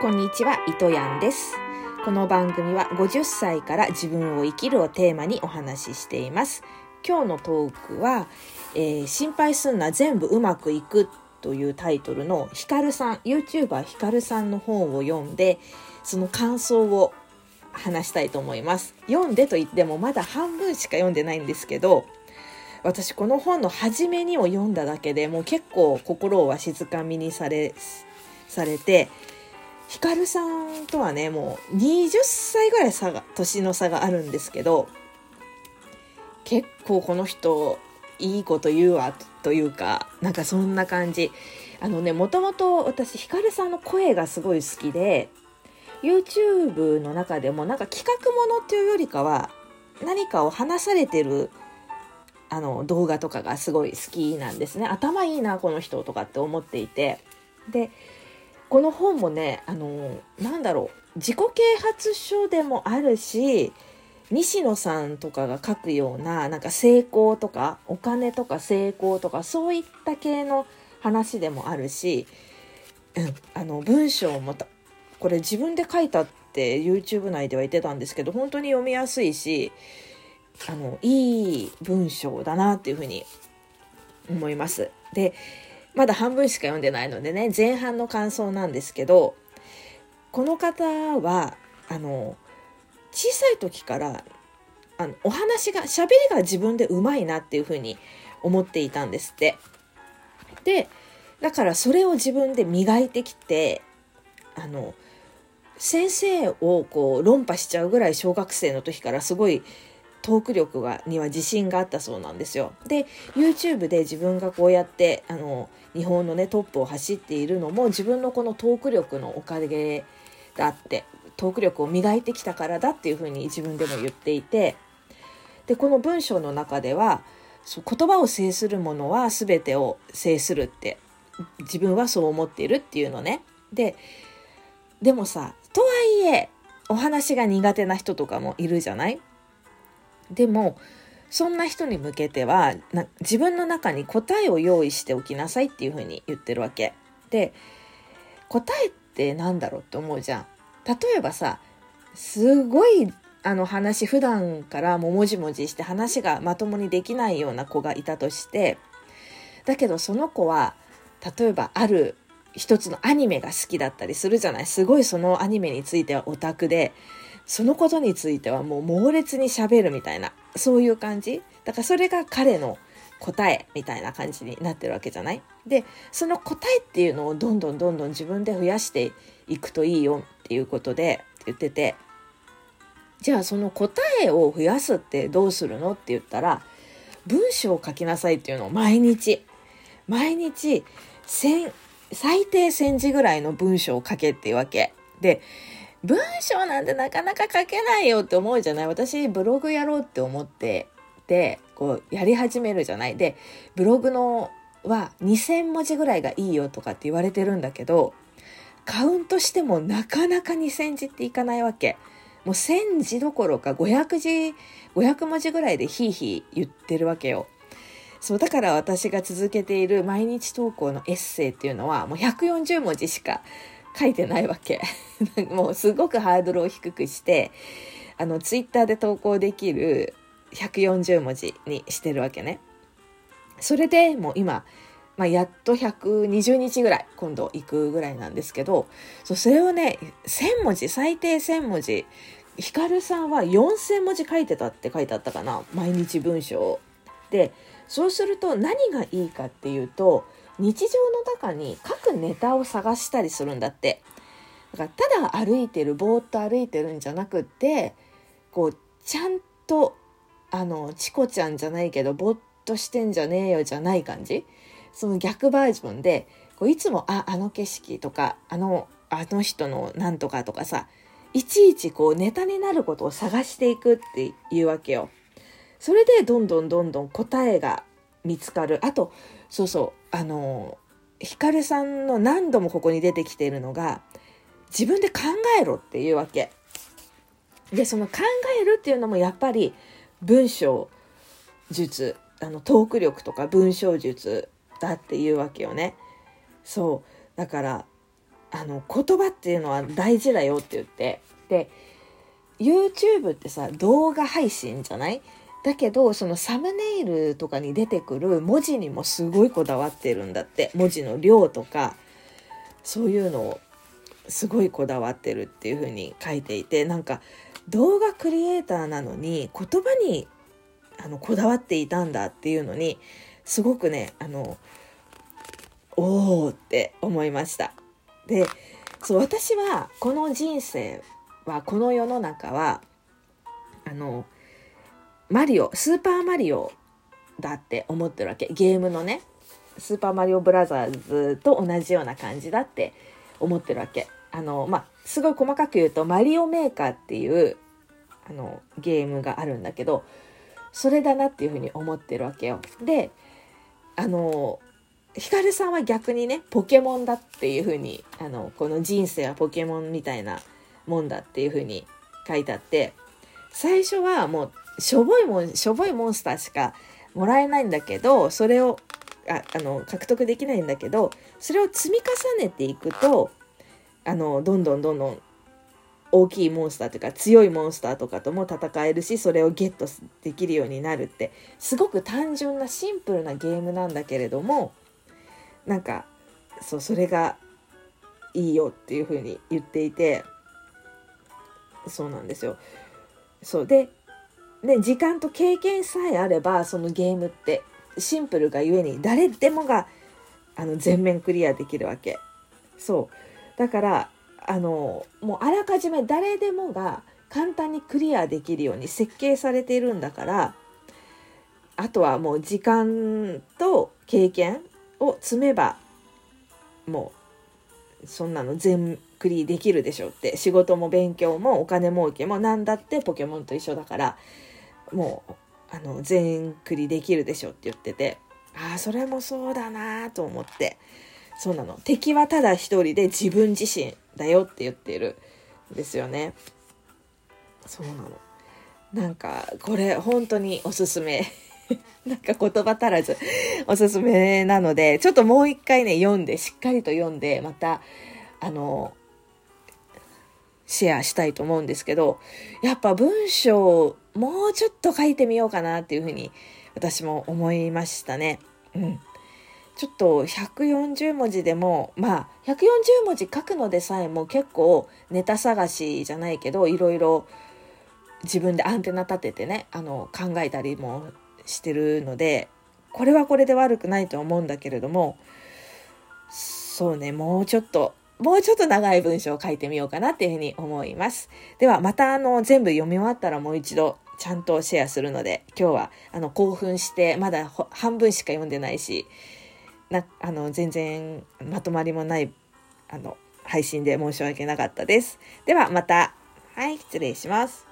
こんにちは、糸やんです。この番組は50歳から自分を生きるをテーマにお話ししています。今日のトークは、えー心配すんな全部うまくいくというタイトルのヒカルさん、YouTuber ヒカルさんの本を読んで、その感想を話したいと思います。読んでと言ってもまだ半分しか読んでないんですけど、私この本の初めにを読んだだけでもう結構心をわしづかみにされされてヒカルさんとはねもう20歳ぐらい差が年の差があるんですけど結構この人いいこと言うわというかなんかそんな感じ。あのねもともと私ヒカルさんの声がすごい好きで YouTube の中でもなんか企画ものっていうよりかは何かを話されてるあの動画とかがすごい好きなんですね。頭いいなこの人とかって思っていて。でこの本もねあのなんだろう自己啓発書でもあるし西野さんとかが書くようななんか成功とかお金とか成功とかそういった系の話でもあるし、うん、あの文章もたこれ自分で書いたって YouTube 内では言ってたんですけど本当に読みやすいしあのいい文章だなっていうふうに思います。でまだ半分しか読んでないのでね前半の感想なんですけどこの方はあの小さい時からあのお話が喋りが自分でうまいなっていうふうに思っていたんですって。でだからそれを自分で磨いてきてあの先生をこう論破しちゃうぐらい小学生の時からすごいトーク力がには自信があったそうなんですよ。で YouTube で自分がこうやってあの日本のねトップを走っているのも自分のこのトーク力のおかげだってトーク力を磨いてきたからだっていうふうに自分でも言っていてでこの文章の中では言葉を制するものは全てを制するって自分はそう思っているっていうのね。ででもさとはいえお話が苦手な人とかもいるじゃない？でもそんな人に向けては自分の中に答えを用意しておきなさいっていうふうに言ってるわけ。で答えってなんだろうって思うじゃん。例えばさすごいあの話普段からももじもじして話がまともにできないような子がいたとしてだけどその子は例えばある一つのアニメが好きだったりするじゃないすごいそのアニメについてはオタクでそのことについてはもう猛烈にしゃべるみたいなそういう感じ。だからそれが彼の答えみたいな感じになってるわけじゃない？でその答えっていうのをどんどんどんどん自分で増やしていくといいよっていうことで言っててじゃあその答えを増やすってどうするのって言ったら文章を書きなさいっていうのを毎日毎日最低1000字ぐらいの文章を書けっていうわけ。で文章なんてなかなか書けないよって思うじゃない？私ブログやろうって思ってでこうやり始めるじゃない？でブログのは2,000文字ぐらいがいいよとかって言われてるんだけどカウントしてもなかなか2,000字っていかないわけ。もう1,000字どころか500字500文字ぐらいでヒーヒー言ってるわけよ。そうだから私が続けている毎日投稿のエッセイっていうのはもう140文字しか書いてないわけ。もうすごくハードルを低くしてあのツイッターで投稿できる140文字にしてるわけね。それでもう今、まあ、やっと120日ぐらい今度行くぐらいなんですけどそうそれをね1000文字最低1000文字ヒカルさんは4000文字書いてたって書いてあったかな毎日文章でそうすると何がいいかっていうと日常の中に各ネタを探したりするんだってだからただ歩いてるぼーっと歩いてるんじゃなくってこうちゃんとあのチコちゃんじゃないけどぼーっとしてんじゃねえよじゃない感じ？その逆バージョンでこういつもああの景色とかあのあの人のなんとかとかさいちいちこうネタになることを探していくっていうわけよ。それでどんどんどんどん答えが見つかる。あと、そうそう、あの、ヒカルさんの何度もここに出てきているのが、自分で考えろっていうわけ。で、その考えるっていうのもやっぱり文章術、あの、トーク力とか文章術だっていうわけよね。そう。だから、あの言葉っていうのは大事だよって言ってで YouTube ってさ動画配信じゃない？だけどそのサムネイルとかに出てくる文字にもすごいこだわってるんだって文字の量とかそういうのをすごいこだわってるっていう風に書いていてなんか動画クリエイターなのに言葉にあのこだわっていたんだっていうのにすごくねあのおおって思いました。でそう私はこの人生はこの世の中はあのマリオスーパーマリオだって思ってるわけ。ゲームのね。スーパーマリオブラザーズと同じような感じだって思ってるわけ。あのまあすごい細かく言うとマリオメーカーっていうあのゲームがあるんだけどそれだなっていうふうに思ってるわけよ。であのヒカルさんは逆にねポケモンだっていうふうにあのこの人生はポケモンみたいなもんだっていうふうに書いてあって最初はもうしょぼいもんしょぼいモンスターしかもらえないんだけどそれをああの獲得できないんだけどそれを積み重ねていくとあのどんどんどんどん大きいモンスターというか強いモンスターとかとも戦えるしそれをゲットできるようになるってすごく単純なシンプルなゲームなんだけれどもなんかそうそれがいいよっていうふうに言っていてそうなんですよ。そうでで時間と経験さえあればそのゲームってシンプルがゆえに誰でもがあの全面クリアできるわけ。そう。だからあのもうあらかじめ誰でもが簡単にクリアできるように設計されているんだからあとはもう時間と経験を積めばもうそんなの全クリできるでしょって。仕事も勉強もお金儲けも何だってポケモンと一緒だから。もうあの全クリできるでしょって言っててああそれもそうだなと思って。そうなの。敵はただ一人で自分自身だよって言ってるんですよね。そうなの。なんかこれ本当におすすめ。なんか言葉足らずおすすめなのでちょっともう一回ね読んでしっかりと読んでまたあのシェアしたいと思うんですけどやっぱ文章もうちょっと書いてみようかなっていうふうに私も思いましたね。うん。ちょっと140文字でもまあ140文字書くのでさえも結構ネタ探しじゃないけどいろいろ自分でアンテナ立ててねあの考えたりもしてるのでこれはこれで悪くないと思うんだけれどもそうねもうちょっともうちょっと長い文章を書いてみようかなっていうふうに思います。ではまたあの全部読み終わったらもう一度ちゃんとシェアするので今日はあの興奮してまだ半分しか読んでないしなあの全然まとまりもないあの配信で申し訳なかったです。ではまたはい失礼します。